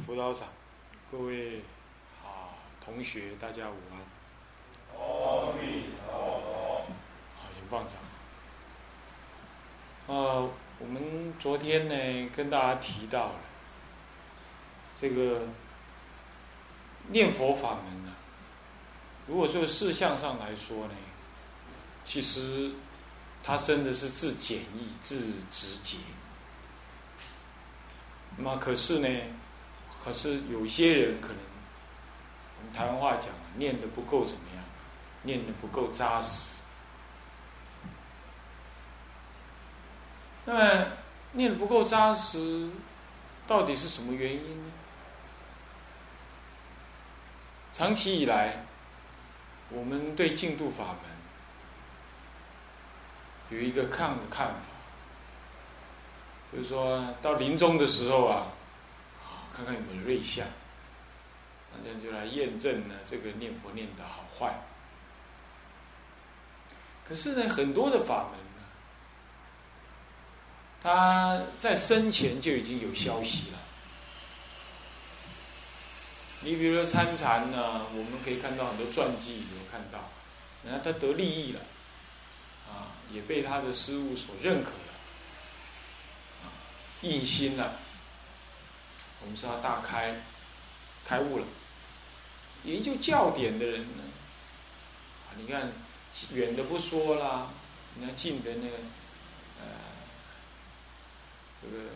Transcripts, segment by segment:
辅导长，各位啊同学，大家午安。阿弥陀佛。好，请放掌。呃，我们昨天呢跟大家提到了这个念佛法门呢，如果说事项上来说呢，其实它生的是自简易、自直接。那么可是呢，可是有些人可能，我们台湾话讲，念的不够怎么样，念的不够扎实。那么念的不够扎实，到底是什么原因呢？长期以来，我们对净土法门有一个看的看法。就是说到临终的时候，啊，看看有没有瑞相，那这样就来验证呢这个念佛念的好坏。可是呢，很多的法门呢，他在生前就已经有消息了。你比如说参禅呢，我们可以看到很多传记有看到，然后他得利益了，啊，也被他的师傅所认可了，啊。印心了，我们说他大开开悟了。研究教典的人呢，啊，你看远的不说啦，你看近的那个，呃，这个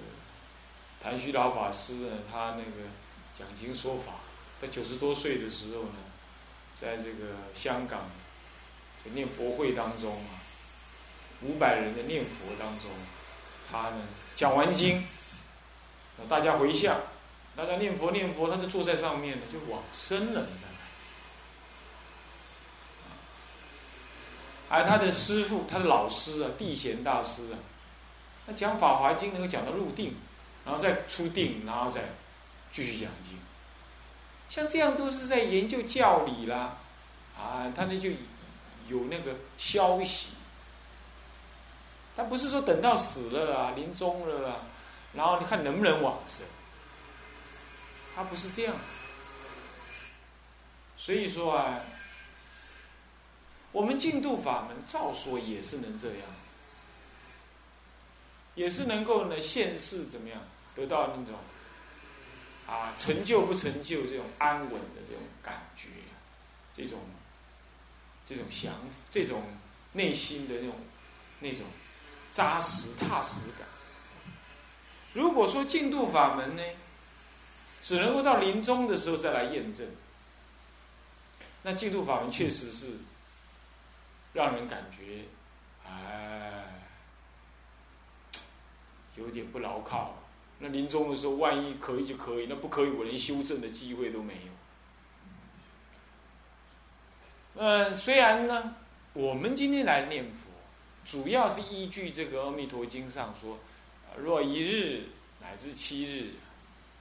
谭虚老法师呢，他那个讲经说法，在九十多岁的时候呢，在这个香港这念佛会当中啊，五百人的念佛当中。他呢，讲完经，大家回向，大家念佛念佛，他就坐在上面呢，就往生了。而他的师傅，他的老师啊，地贤大师啊，他讲《法华经》能够讲到入定，然后再出定，然后再继续讲经。像这样都是在研究教理啦，啊，他那就有那个消息。他不是说等到死了啊，临终了啊，然后你看能不能往生？他不是这样子。所以说啊，我们净土法门照说也是能这样，也是能够呢现世怎么样得到那种啊成就不成就这种安稳的这种感觉，这种这种想这种内心的那种那种。扎实踏实感。如果说净度法门呢，只能够到临终的时候再来验证，那净度法门确实是让人感觉，哎，有点不牢靠。那临终的时候，万一可以就可以，那不可以，我连修正的机会都没有。呃，虽然呢，我们今天来念佛。主要是依据这个《阿弥陀经》上说，若一日乃至七日，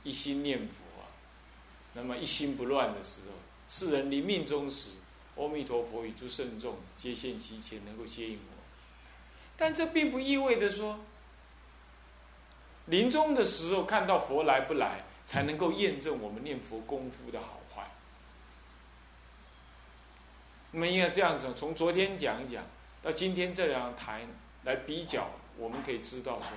一心念佛啊，那么一心不乱的时候，世人临命终时，阿弥陀佛与诸圣众皆现其前，能够接引我。但这并不意味着说，临终的时候看到佛来不来，才能够验证我们念佛功夫的好坏。那么应该这样子，从昨天讲一讲。到今天这两台来比较，我们可以知道说，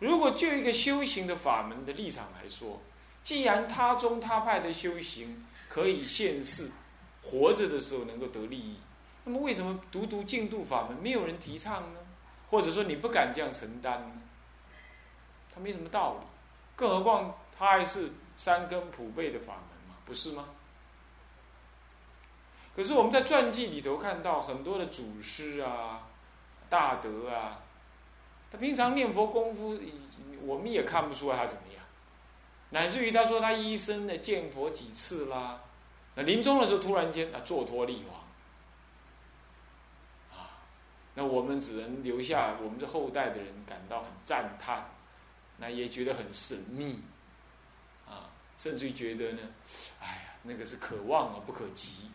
如果就一个修行的法门的立场来说，既然他宗他派的修行可以现世活着的时候能够得利益，那么为什么独独净度法门没有人提倡呢？或者说你不敢这样承担呢？他没什么道理，更何况他还是三根普被的法门嘛，不是吗？可是我们在传记里头看到很多的祖师啊、大德啊，他平常念佛功夫，我们也看不出来他怎么样。乃至于他说他一生呢见佛几次啦，那临终的时候突然间啊坐脱力亡，啊，那我们只能留下我们的后代的人感到很赞叹，那也觉得很神秘，啊，甚至于觉得呢，哎呀，那个是可望而不可及。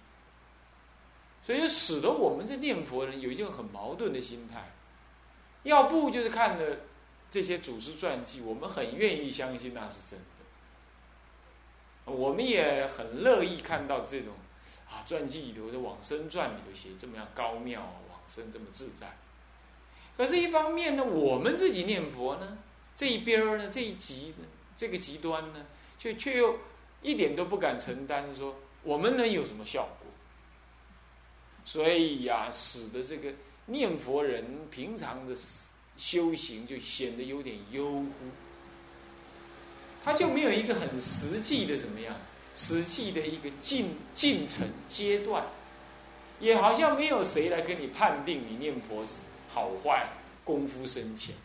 所以使得我们这念佛人有一种很矛盾的心态，要不就是看了这些祖师传记，我们很愿意相信那是真的，我们也很乐意看到这种啊传记里头的往生传里头写这么样高妙啊往生这么自在。可是，一方面呢，我们自己念佛呢，这一边儿呢，这一极呢这个极端呢，却却又一点都不敢承担说我们能有什么效果。所以呀，使得这个念佛人平常的修行就显得有点悠忽。他就没有一个很实际的怎么样，实际的一个进进程阶段，也好像没有谁来跟你判定你念佛好坏，功夫深浅。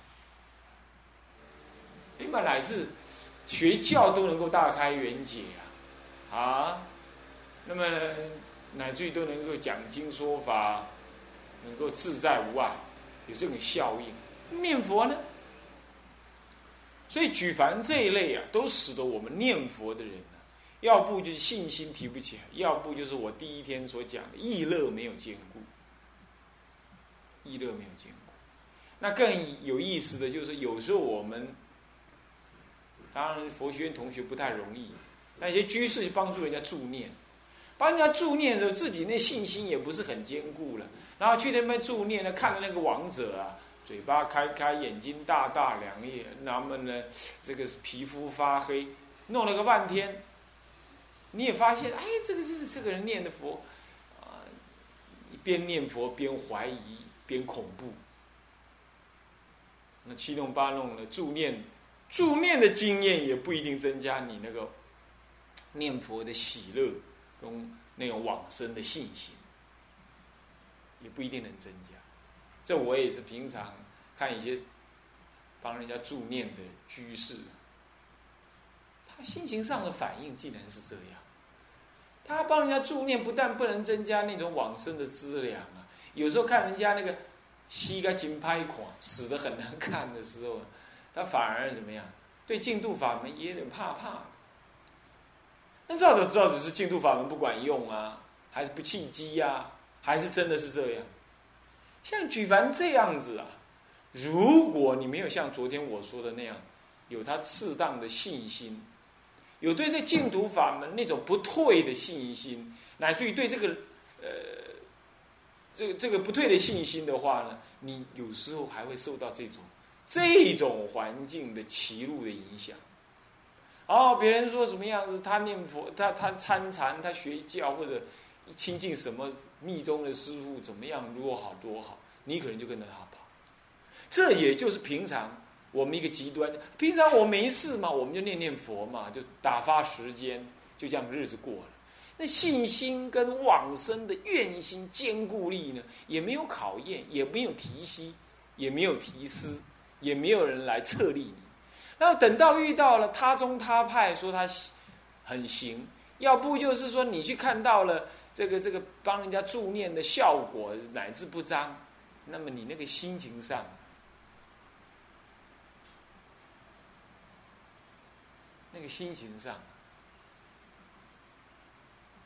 你本来是学教都能够大开眼界啊，啊，那么乃至于都能够讲经说法，能够自在无碍，有这种效应。念佛呢？所以举凡这一类啊，都使得我们念佛的人呢，要不就是信心提不起来，要不就是我第一天所讲的意乐没有兼顾，意乐没有兼顾。那更有意思的就是，有时候我们，当然佛学院同学不太容易，那些居士去帮助人家助念，帮人家助念的时候，自己那信心也不是很坚固了，然后去那边助念呢，看着那个王者啊。嘴巴开开，眼睛大大两眼，那么呢，这个皮肤发黑，弄了个半天，你也发现，哎，这个这个这个人念的佛，啊，边念佛边怀疑，边恐怖，那七弄八弄的助念，助念的经验也不一定增加你那个念佛的喜乐跟那种往生的信心，也不一定能增加。这我也是平常看一些帮人家助念的居士，他心情上的反应竟然是这样。他帮人家助念，不但不能增加那种往生的资粮啊，有时候看人家那个膝盖紧拍垮，死的很难看的时候，他反而怎么样？对净土法门也有点怕怕。那照着照着是净土法门不管用啊，还是不契机呀？还是真的是这样？像举凡这样子啊，如果你没有像昨天我说的那样，有他适当的信心，有对这净土法门那种不退的信心，乃至于对这个呃，这个这个不退的信心的话呢，你有时候还会受到这种这种环境的歧路的影响。哦，别人说什么样子，他念佛，他他参禅，他学教或者。亲近什么密宗的师傅怎么样？如果好多好，你可能就跟着他跑。这也就是平常我们一个极端。平常我没事嘛，我们就念念佛嘛，就打发时间，就这样日子过了。那信心跟往生的愿心坚固力呢，也没有考验，也没有提息，也没有提示，也没有人来策立你。然后等到遇到了他宗他派说他很行，要不就是说你去看到了。这个这个帮人家助念的效果乃至不彰，那么你那个心情上，那个心情上，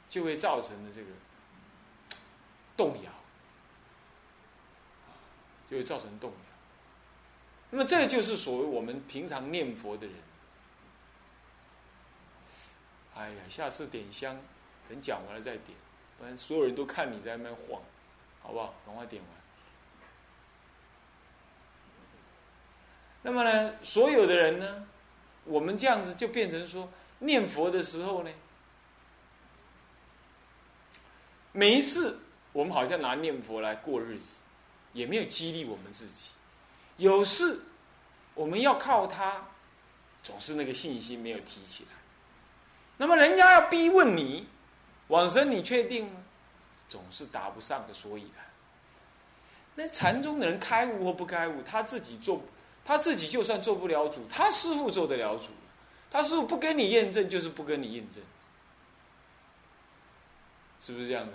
就会造成的这个动摇，就会造成动摇。那么这就是所谓我们平常念佛的人。哎呀，下次点香，等讲完了再点。不然所有人都看你在那边晃，好不好？赶快点完。那么呢，所有的人呢，我们这样子就变成说，念佛的时候呢，每一次我们好像拿念佛来过日子，也没有激励我们自己。有事我们要靠他，总是那个信心没有提起来。那么人家要逼问你。往生你确定吗？总是答不上个所以然。那禅宗的人开悟或不开悟，他自己做，他自己就算做不了主，他师傅做得了主。他师傅不跟你验证，就是不跟你验证，是不是这样的？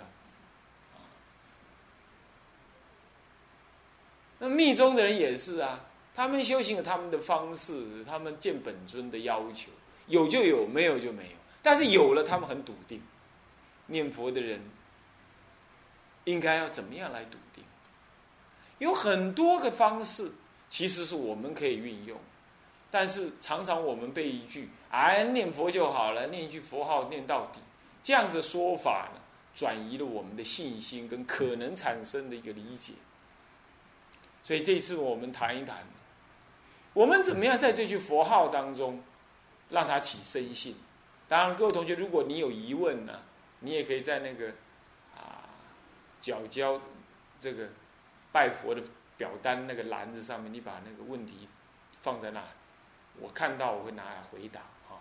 那密宗的人也是啊，他们修行有他们的方式，他们见本尊的要求，有就有，没有就没有。但是有了，他们很笃定。念佛的人应该要怎么样来笃定？有很多个方式，其实是我们可以运用。但是常常我们被一句“哎，念佛就好了”，念一句佛号念到底，这样子说法呢，转移了我们的信心跟可能产生的一个理解。所以这次我们谈一谈，我们怎么样在这句佛号当中让它起深信。当然，各位同学，如果你有疑问呢，你也可以在那个啊角交这个拜佛的表单那个篮子上面，你把那个问题放在那。我看到我会拿来回答啊。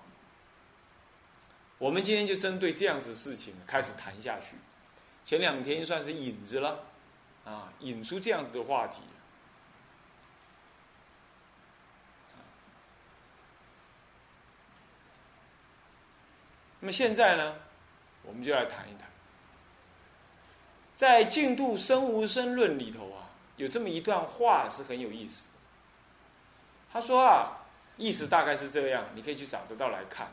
我们今天就针对这样子事情开始谈下去。前两天算是引子了，啊，引出这样子的话题。那么现在呢，我们就来谈一谈，在《净度生无生论》里头啊，有这么一段话是很有意思。他说啊。意思大概是这样，你可以去找得到来看。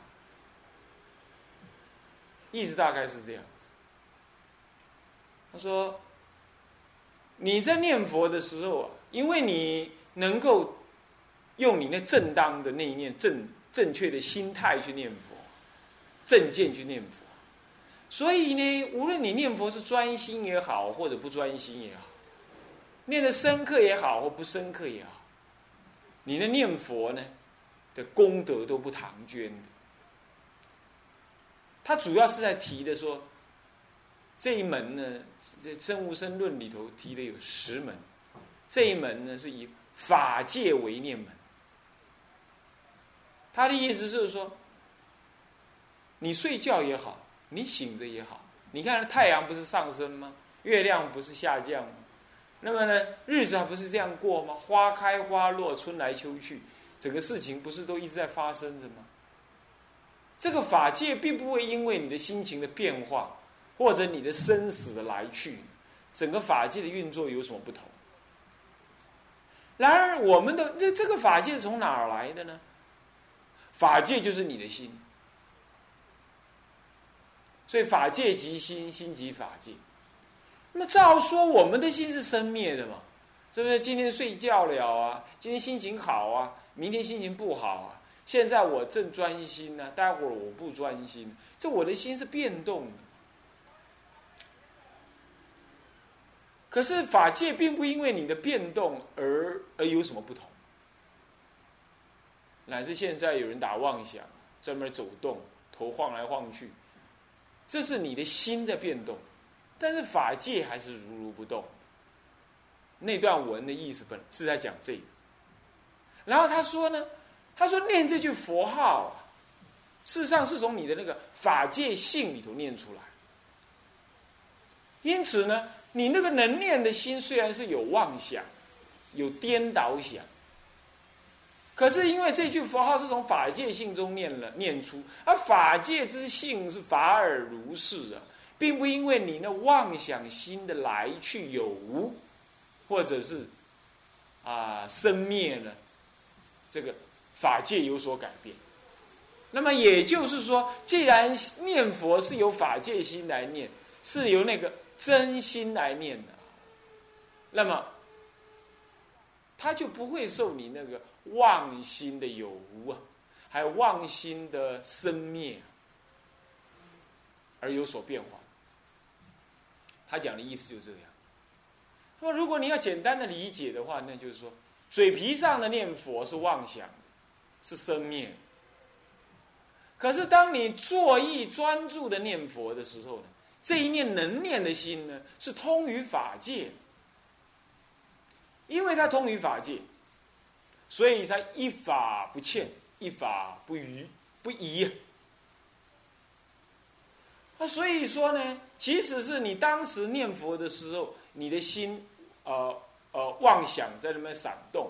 意思大概是这样子。他说：“你在念佛的时候啊，因为你能够用你那正当的那一念正正确的心态去念佛，正见去念佛，所以呢，无论你念佛是专心也好，或者不专心也好，念的深刻也好或不深刻也好，你的念佛呢？”的功德都不唐捐的，他主要是在提的说，这一门呢，在《真无生论》里头提的有十门，这一门呢是以法界为念门。他的意思就是说，你睡觉也好，你醒着也好，你看太阳不是上升吗？月亮不是下降吗？那么呢，日子还不是这样过吗？花开花落，春来秋去。整个事情不是都一直在发生着吗？这个法界并不会因为你的心情的变化，或者你的生死的来去，整个法界的运作有什么不同？然而，我们的这这个法界从哪儿来的呢？法界就是你的心，所以法界即心，心即法界。那么照说，我们的心是生灭的嘛？是不是？今天睡觉了啊？今天心情好啊？明天心情不好啊！现在我正专心呢，待会儿我不专心，这我的心是变动的。可是法界并不因为你的变动而而有什么不同。乃至现在有人打妄想，专门走动，头晃来晃去，这是你的心在变动，但是法界还是如如不动。那段文的意思本是在讲这个。然后他说呢，他说念这句佛号，事实上是从你的那个法界性里头念出来。因此呢，你那个能念的心虽然是有妄想，有颠倒想，可是因为这句佛号是从法界性中念了念出，而法界之性是法尔如是啊，并不因为你那妄想心的来去有无，或者是啊生灭呢。这个法界有所改变，那么也就是说，既然念佛是由法界心来念，是由那个真心来念的，那么他就不会受你那个妄心的有无啊，还有妄心的生灭而有所变化。他讲的意思就是这样。那么，如果你要简单的理解的话，那就是说。嘴皮上的念佛是妄想，是生灭。可是当你坐意专注的念佛的时候呢，这一念能念的心呢，是通于法界。因为它通于法界，所以才一法不欠，一法不余，不移。啊，所以说呢，即使是你当时念佛的时候，你的心，呃。呃，妄想在那边闪动，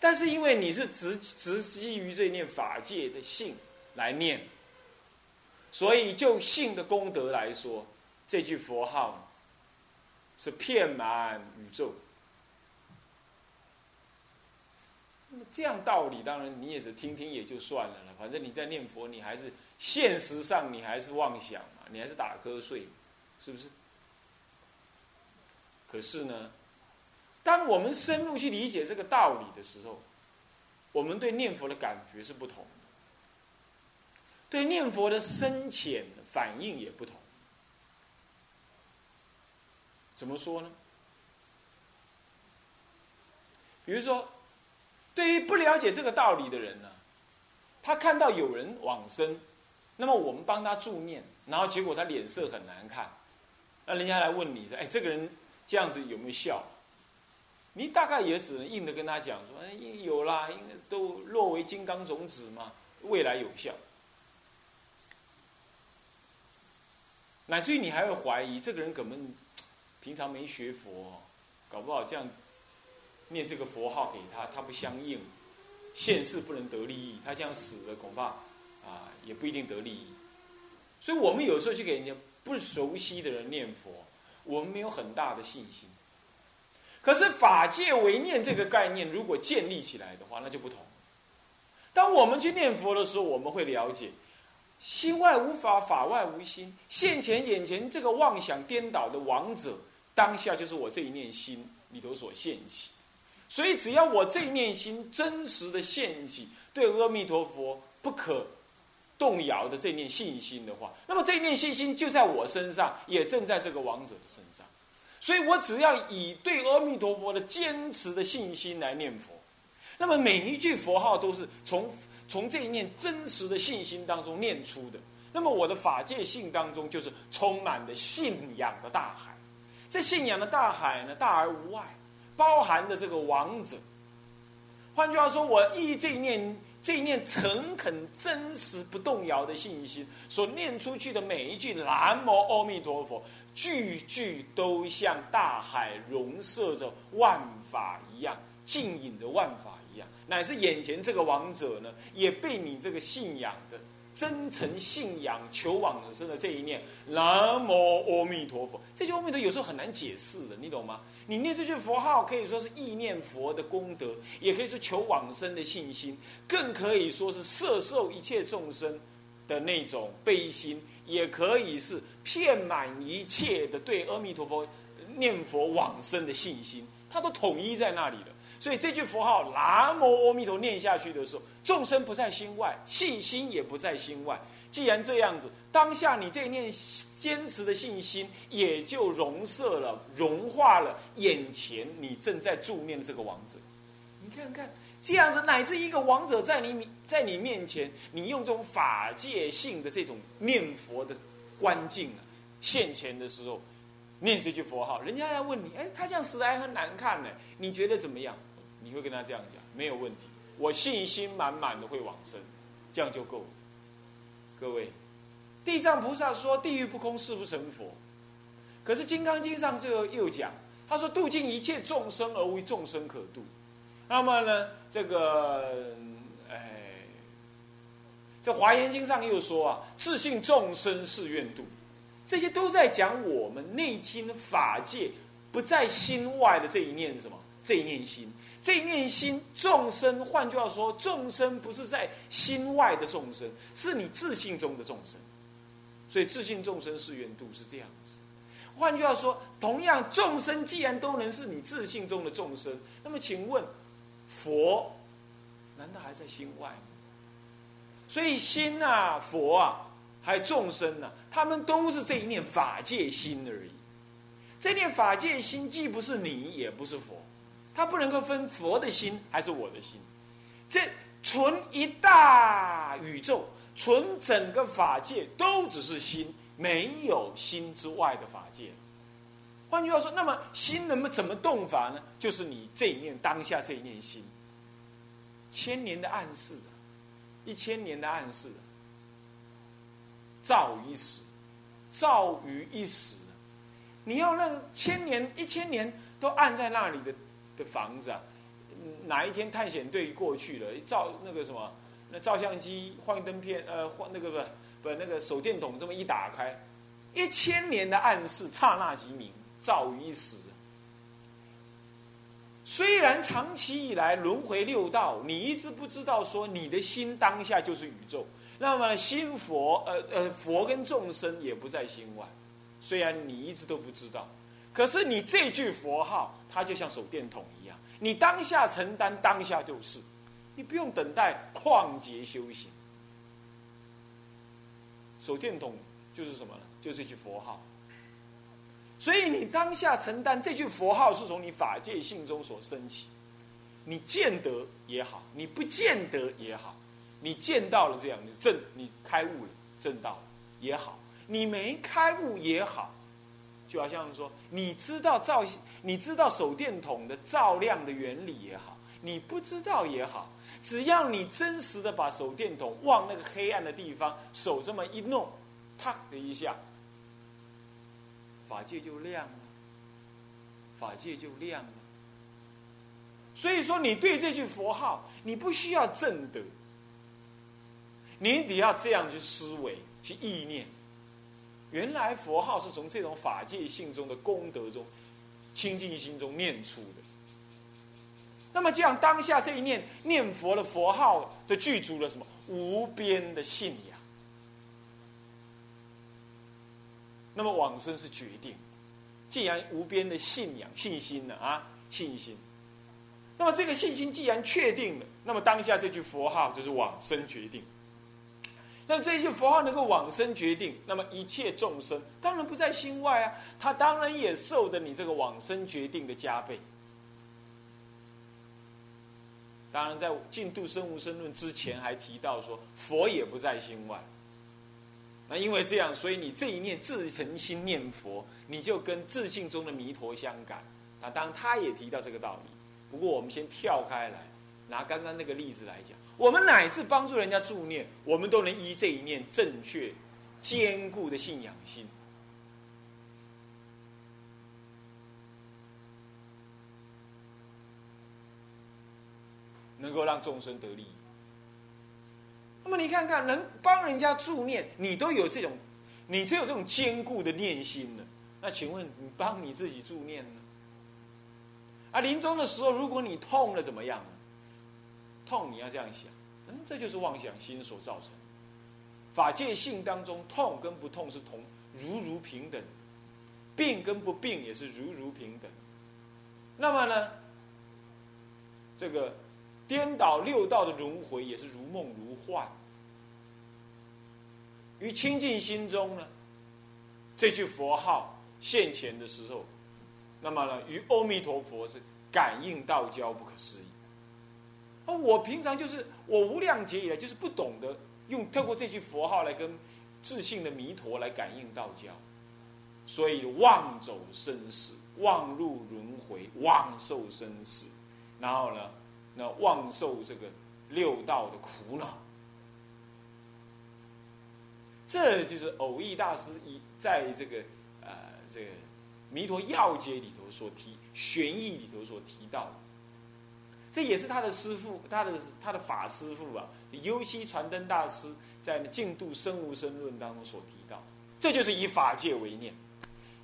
但是因为你是直直基于这念法界的性来念，所以就性的功德来说，这句佛号是遍满宇宙。那么这样道理，当然你也是听听也就算了了。反正你在念佛，你还是现实上你还是妄想嘛，你还是打瞌睡，是不是？可是呢？当我们深入去理解这个道理的时候，我们对念佛的感觉是不同的，对念佛的深浅反应也不同。怎么说呢？比如说，对于不了解这个道理的人呢，他看到有人往生，那么我们帮他助念，然后结果他脸色很难看，那人家来问你说：“哎，这个人这样子有没有效？”你大概也只能硬的跟他讲说：“哎，有啦，应该都落为金刚种子嘛，未来有效。”乃至于你还会怀疑这个人根本平常没学佛，搞不好这样。念这个佛号给他，他不相应，现世不能得利益，他这样死了恐怕啊也不一定得利益。所以我们有时候去给人家不熟悉的人念佛，我们没有很大的信心。可是法界为念这个概念如果建立起来的话，那就不同。当我们去念佛的时候，我们会了解，心外无法，法外无心，现前眼前这个妄想颠倒的王者，当下就是我这一念心里头所现起。所以，只要我这一念心真实的献起对阿弥陀佛不可动摇的这一念信心的话，那么这一念信心就在我身上，也正在这个王者的身上。所以我只要以对阿弥陀佛的坚持的信心来念佛，那么每一句佛号都是从从这一念真实的信心当中念出的。那么我的法界性当中就是充满的信仰的大海。这信仰的大海呢，大而无外。包含的这个王者，换句话说，我依这一念、这一念诚恳、真实、不动摇的信心，所念出去的每一句“南无阿弥陀佛”，句句都像大海容摄着万法一样，浸隐着万法一样，乃至眼前这个王者呢，也被你这个信仰的。真诚信仰求往生的这一念，南无阿弥陀佛。这句阿弥陀有时候很难解释的，你懂吗？你念这句佛号，可以说是意念佛的功德，也可以说求往生的信心，更可以说是摄受一切众生的那种悲心，也可以是遍满一切的对阿弥陀佛念佛往生的信心，它都统一在那里了。所以这句佛号“南无阿弥陀”念下去的时候，众生不在心外，信心也不在心外。既然这样子，当下你这一念坚持的信心，也就融摄了、融化了眼前你正在助念的这个王者。你看看，这样子乃至一个王者在你在你面前，你用这种法界性的这种念佛的观境啊，现前的时候，念这句佛号，人家要问你，哎，他这样死的还很难看呢，你觉得怎么样？你会跟他这样讲，没有问题，我信心满满的会往生，这样就够了。各位，地藏菩萨说地狱不空，誓不成佛。可是《金刚经》上就又讲，他说度尽一切众生而无众生可度。那么呢，这个，哎，在《华严经》上又说啊，自信众生誓愿度。这些都在讲我们内心法界不在心外的这一念什么？这一念心。这一念心众生，换句话说，众生不是在心外的众生，是你自信中的众生。所以自信众生是缘度是这样子。换句话说，同样众生既然都能是你自信中的众生，那么请问，佛难道还在心外吗？所以心啊，佛啊，还有众生呢，他们都是这一念法界心而已。这念法界心既不是你，也不是佛。它不能够分佛的心还是我的心，这纯一大宇宙，纯整个法界都只是心，没有心之外的法界。换句话说，那么心能不怎么动法呢？就是你这一念当下这一念心，千年的暗示，一千年的暗示，照一时，照于一时，你要让千年一千年都按在那里的。的房子啊，哪一天探险队过去了，照那个什么，那照相机幻灯片，呃，幻那个不不那个手电筒这么一打开，一千年的暗示，刹那即明，照于一时。虽然长期以来轮回六道，你一直不知道说你的心当下就是宇宙，那么心佛，呃呃，佛跟众生也不在心外，虽然你一直都不知道。可是你这句佛号，它就像手电筒一样，你当下承担，当下就是。你不用等待旷劫修行。手电筒就是什么呢？就是一句佛号。所以你当下承担这句佛号是从你法界性中所升起，你见得也好，你不见得也好，你见到了这样，你正你开悟了，正道也好，你没开悟也好，就好像说你知道照，你知道手电筒的照亮的原理也好，你不知道也好，只要你真实的把手电筒往那个黑暗的地方，手这么一弄，啪的一下。法界就亮了，法界就亮了。所以说，你对这句佛号，你不需要正德，你得要这样去思维、去意念。原来佛号是从这种法界性中的功德中、清净心中念出的。那么，这样当下这一念念佛的佛号的具足了什么？无边的信仰。那么往生是决定，既然无边的信仰、信心了啊，信心。那么这个信心既然确定了，那么当下这句佛号就是往生决定。那么这句佛号能够往生决定，那么一切众生当然不在心外啊，他当然也受的你这个往生决定的加倍。当然，在《净度生无生论》之前还提到说，佛也不在心外。那因为这样，所以你这一念自诚心念佛，你就跟自信中的弥陀相感。那当然，他也提到这个道理。不过，我们先跳开来，拿刚刚那个例子来讲，我们乃至帮助人家助念，我们都能依这一念正确、坚固的信仰心，能够让众生得利益。那么你看看，能帮人家助念，你都有这种，你只有这种坚固的念心了。那请问你帮你自己助念呢？啊，临终的时候，如果你痛了怎么样？痛，你要这样想，嗯，这就是妄想心所造成。法界性当中，痛跟不痛是同如如平等，病跟不病也是如如平等。那么呢，这个。颠倒六道的轮回也是如梦如幻，于清净心中呢，这句佛号现前的时候，那么呢，与阿弥陀佛是感应道交不可思议。而我平常就是我无量劫以来就是不懂得用透过这句佛号来跟自信的弥陀来感应道教，所以妄走生死，妄入轮回，妄受生死，然后呢？那妄受这个六道的苦恼，这就是偶益大师一在这个呃这个弥陀要解里头所提玄义里头所提到的，这也是他的师父，他的他的法师父啊，优西传灯大师在《净度生无生论》当中所提到，这就是以法界为念，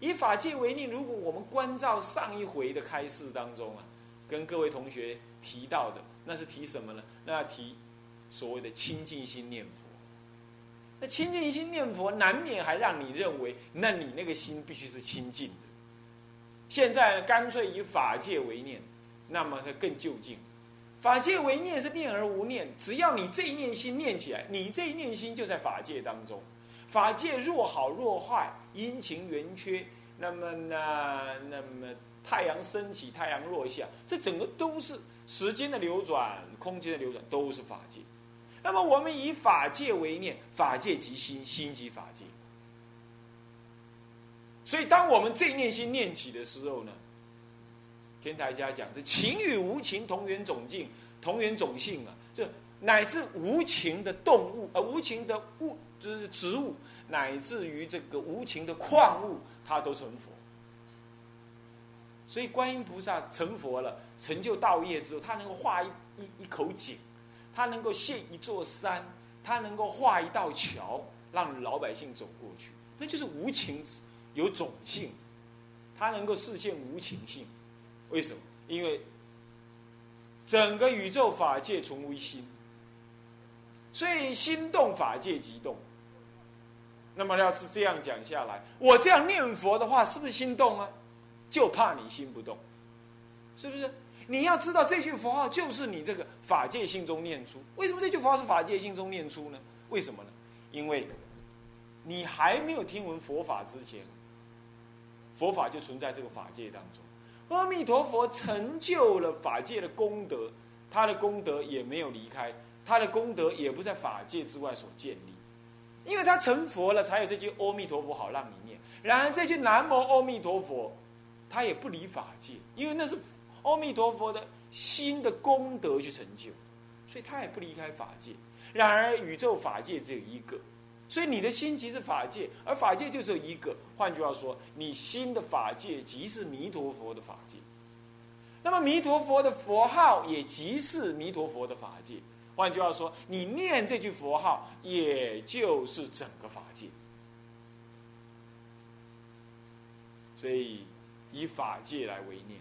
以法界为念。如果我们关照上一回的开示当中啊，跟各位同学。提到的那是提什么呢？那要提所谓的清净心念佛。那清净心念佛，难免还让你认为，那你那个心必须是清净的。现在干脆以法界为念，那么它更就近。法界为念是念而无念，只要你这一念心念起来，你这一念心就在法界当中。法界若好若坏，阴晴圆缺，那么呢？那么太阳升起，太阳落下，这整个都是。时间的流转，空间的流转，都是法界。那么我们以法界为念，法界即心，心即法界。所以，当我们这一念心念起的时候呢，天台家讲，这情与无情同源种境，同源种性啊，这乃至无情的动物，呃，无情的物，就是植物，乃至于这个无情的矿物，它都成佛。所以，观音菩萨成佛了，成就道业之后，他能够画一一一口井，他能够现一座山，他能够画一道桥，让老百姓走过去，那就是无情有种性，他能够实现无情性。为什么？因为整个宇宙法界从无一心，所以心动法界即动。那么，要是这样讲下来，我这样念佛的话，是不是心动啊？就怕你心不动，是不是？你要知道这句佛号就是你这个法界心中念出。为什么这句佛号是法界心中念出呢？为什么呢？因为，你还没有听闻佛法之前，佛法就存在这个法界当中。阿弥陀佛成就了法界的功德，他的功德也没有离开，他的功德也不在法界之外所建立。因为他成佛了，才有这句阿弥陀佛好让你念。然而这句南无阿弥陀佛，他也不离法界，因为那是阿弥陀佛的心的功德去成就，所以他也不离开法界。然而宇宙法界只有一个，所以你的心即是法界，而法界就只有一个。换句话说，你心的法界即是弥陀佛的法界。那么弥陀佛的佛号也即是弥陀佛的法界。换句话说，你念这句佛号，也就是整个法界。所以以法界来为念，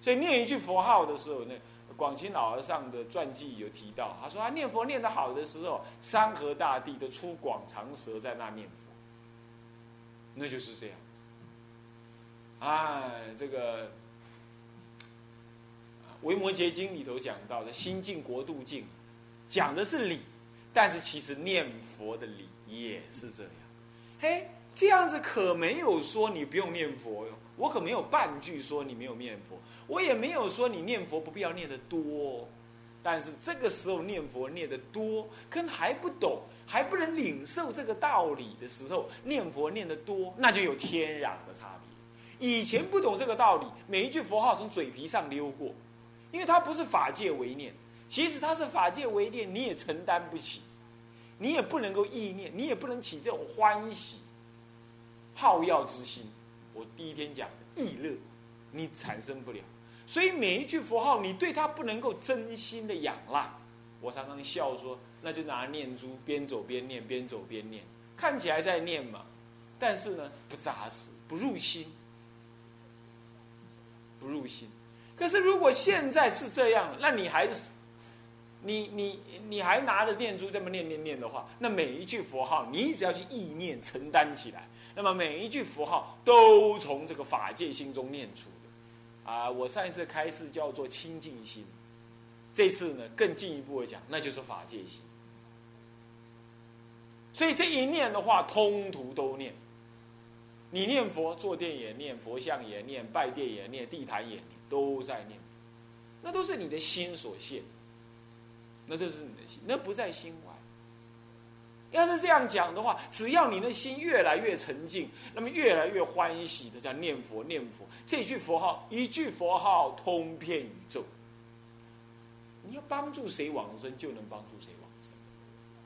所以念一句佛号的时候，那广清老和尚的传记有提到，他说他念佛念得好的时候，山河大地都出广长舌在那念佛，那就是这样子。哎，这个《维摩诘经》里头讲到的心净国度净。讲的是理，但是其实念佛的理也是这样。嘿，这样子可没有说你不用念佛哟，我可没有半句说你没有念佛，我也没有说你念佛不必要念得多。但是这个时候念佛念得多，跟还不懂、还不能领受这个道理的时候念佛念得多，那就有天壤的差别。以前不懂这个道理，每一句佛号从嘴皮上溜过，因为它不是法界为念。其实它是法界为念，你也承担不起，你也不能够意念，你也不能起这种欢喜、好药之心。我第一天讲的意乐，你产生不了。所以每一句佛号，你对它不能够真心的仰赖。我常常笑说，那就拿念珠，边走边念，边走边念，看起来在念嘛，但是呢，不扎实，不入心，不入心。可是如果现在是这样，那你还是。你你你还拿着念珠这么念念念的话，那每一句佛号，你只要去意念承担起来，那么每一句佛号都从这个法界心中念出。啊，我上一次开示叫做清净心，这次呢更进一步的讲，那就是法界心。所以这一念的话，通途都念。你念佛，坐殿也念，佛像也念，拜殿也念，地坛也念，都在念，那都是你的心所现。那就是你的心，那不在心外。要是这样讲的话，只要你的心越来越沉静，那么越来越欢喜的叫念佛念佛，这句佛号一句佛号通遍宇宙。你要帮助谁往生，就能帮助谁往生。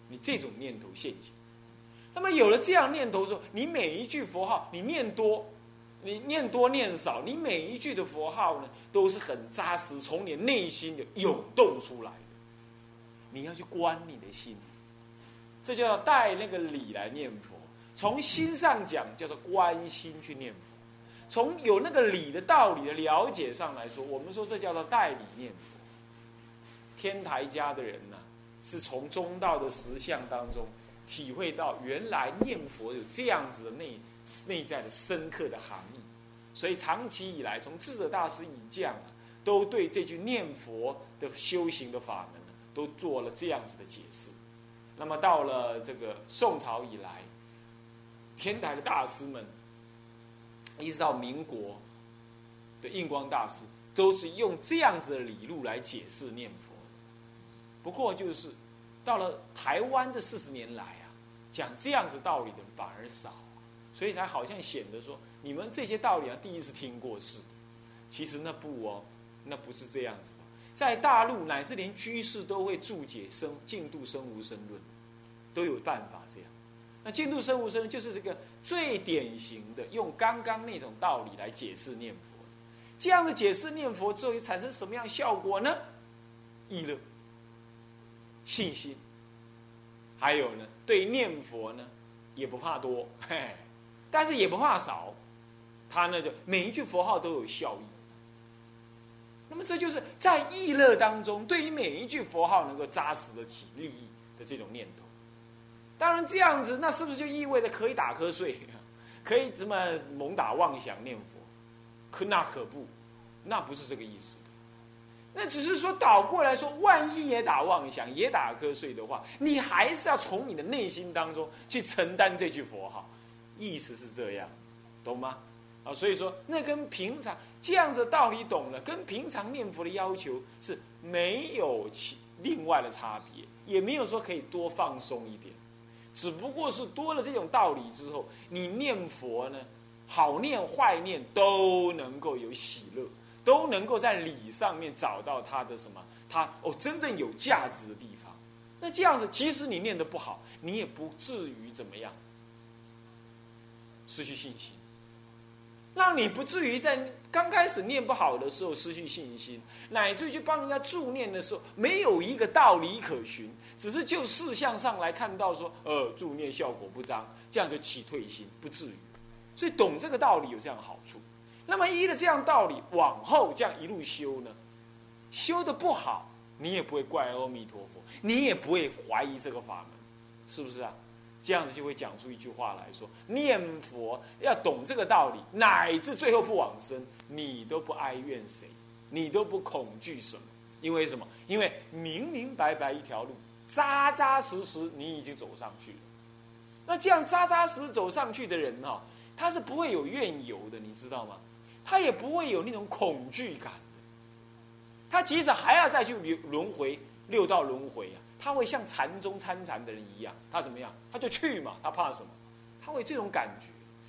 你这种念头陷阱，那么有了这样念头之后，你每一句佛号，你念多，你念多念少，你每一句的佛号呢，都是很扎实，从你内心的涌动出来的。你要去观你的心，这就要带那个理来念佛。从心上讲，叫做观心去念佛；从有那个理的道理的了解上来说，我们说这叫做代理念佛。天台家的人呢，是从中道的实相当中体会到，原来念佛有这样子的内内在的深刻的含义。所以长期以来，从智者大师以降啊，都对这句念佛的修行的法门呢。都做了这样子的解释，那么到了这个宋朝以来，天台的大师们，一直到民国的印光大师，都是用这样子的理路来解释念佛。不过就是到了台湾这四十年来啊，讲这样子道理的反而少，所以才好像显得说你们这些道理啊第一次听过是，其实那不哦，那不是这样子。在大陆乃至连居士都会注解生净度生无生论，都有办法这样。那净度生无生就是这个最典型的，用刚刚那种道理来解释念佛。这样的解释念佛之后，又产生什么样效果呢？意乐、信心，还有呢，对念佛呢也不怕多，嘿，但是也不怕少，他呢就每一句佛号都有效益。那么这就是在意乐当中，对于每一句佛号能够扎实的起利益的这种念头。当然这样子，那是不是就意味着可以打瞌睡，可以这么猛打妄想念佛？可那可不，那不是这个意思。那只是说倒过来说，万一也打妄想，也打瞌睡的话，你还是要从你的内心当中去承担这句佛号，意思是这样，懂吗？啊，所以说那跟平常这样子道理懂了，跟平常念佛的要求是没有其另外的差别，也没有说可以多放松一点，只不过是多了这种道理之后，你念佛呢，好念坏念都能够有喜乐。都能够在理上面找到它的什么？它哦，真正有价值的地方。那这样子，即使你念的不好，你也不至于怎么样，失去信心。让你不至于在刚开始念不好的时候失去信心，乃至于去帮人家助念的时候，没有一个道理可循，只是就事项上来看到说，呃，助念效果不彰，这样就起退心，不至于。所以懂这个道理有这样的好处。那么依着这样道理，往后这样一路修呢，修的不好，你也不会怪阿弥陀佛，你也不会怀疑这个法门，是不是啊？这样子就会讲出一句话来说：念佛要懂这个道理，乃至最后不往生，你都不哀怨谁，你都不恐惧什么？因为什么？因为明明白白一条路，扎扎实实你已经走上去了。那这样扎扎实实走上去的人哈，他是不会有怨尤的，你知道吗？他也不会有那种恐惧感的，他即使还要再去轮轮回六道轮回啊，他会像禅宗参禅的人一样，他怎么样？他就去嘛，他怕什么？他会这种感觉。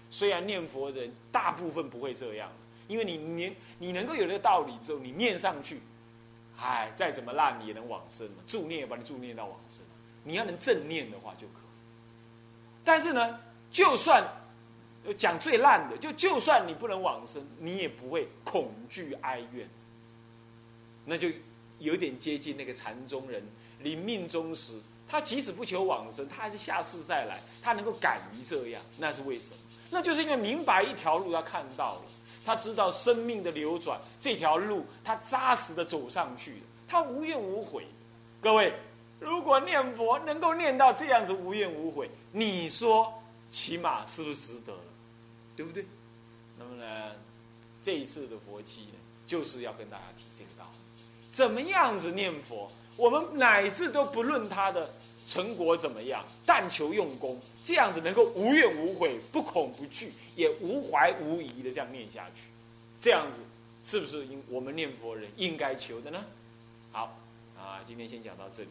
虽然念佛的人大部分不会这样，因为你念你能够有这个道理之后，你念上去，哎，再怎么烂你也能往生嘛，助念也把你助念到往生。你要能正念的话就可以。但是呢，就算。讲最烂的，就就算你不能往生，你也不会恐惧哀怨，那就有点接近那个禅宗人临命终时，他即使不求往生，他还是下世再来，他能够敢于这样，那是为什么？那就是因为明白一条路，他看到了，他知道生命的流转，这条路他扎实的走上去了，他无怨无悔。各位，如果念佛能够念到这样子无怨无悔，你说起码是不是值得了？对不对？那么呢，这一次的佛期呢，就是要跟大家提这个道理：怎么样子念佛？我们乃至都不论他的成果怎么样，但求用功，这样子能够无怨无悔、不恐不惧，也无怀无疑的这样念下去，这样子是不是应我们念佛人应该求的呢？好，啊，今天先讲到这里。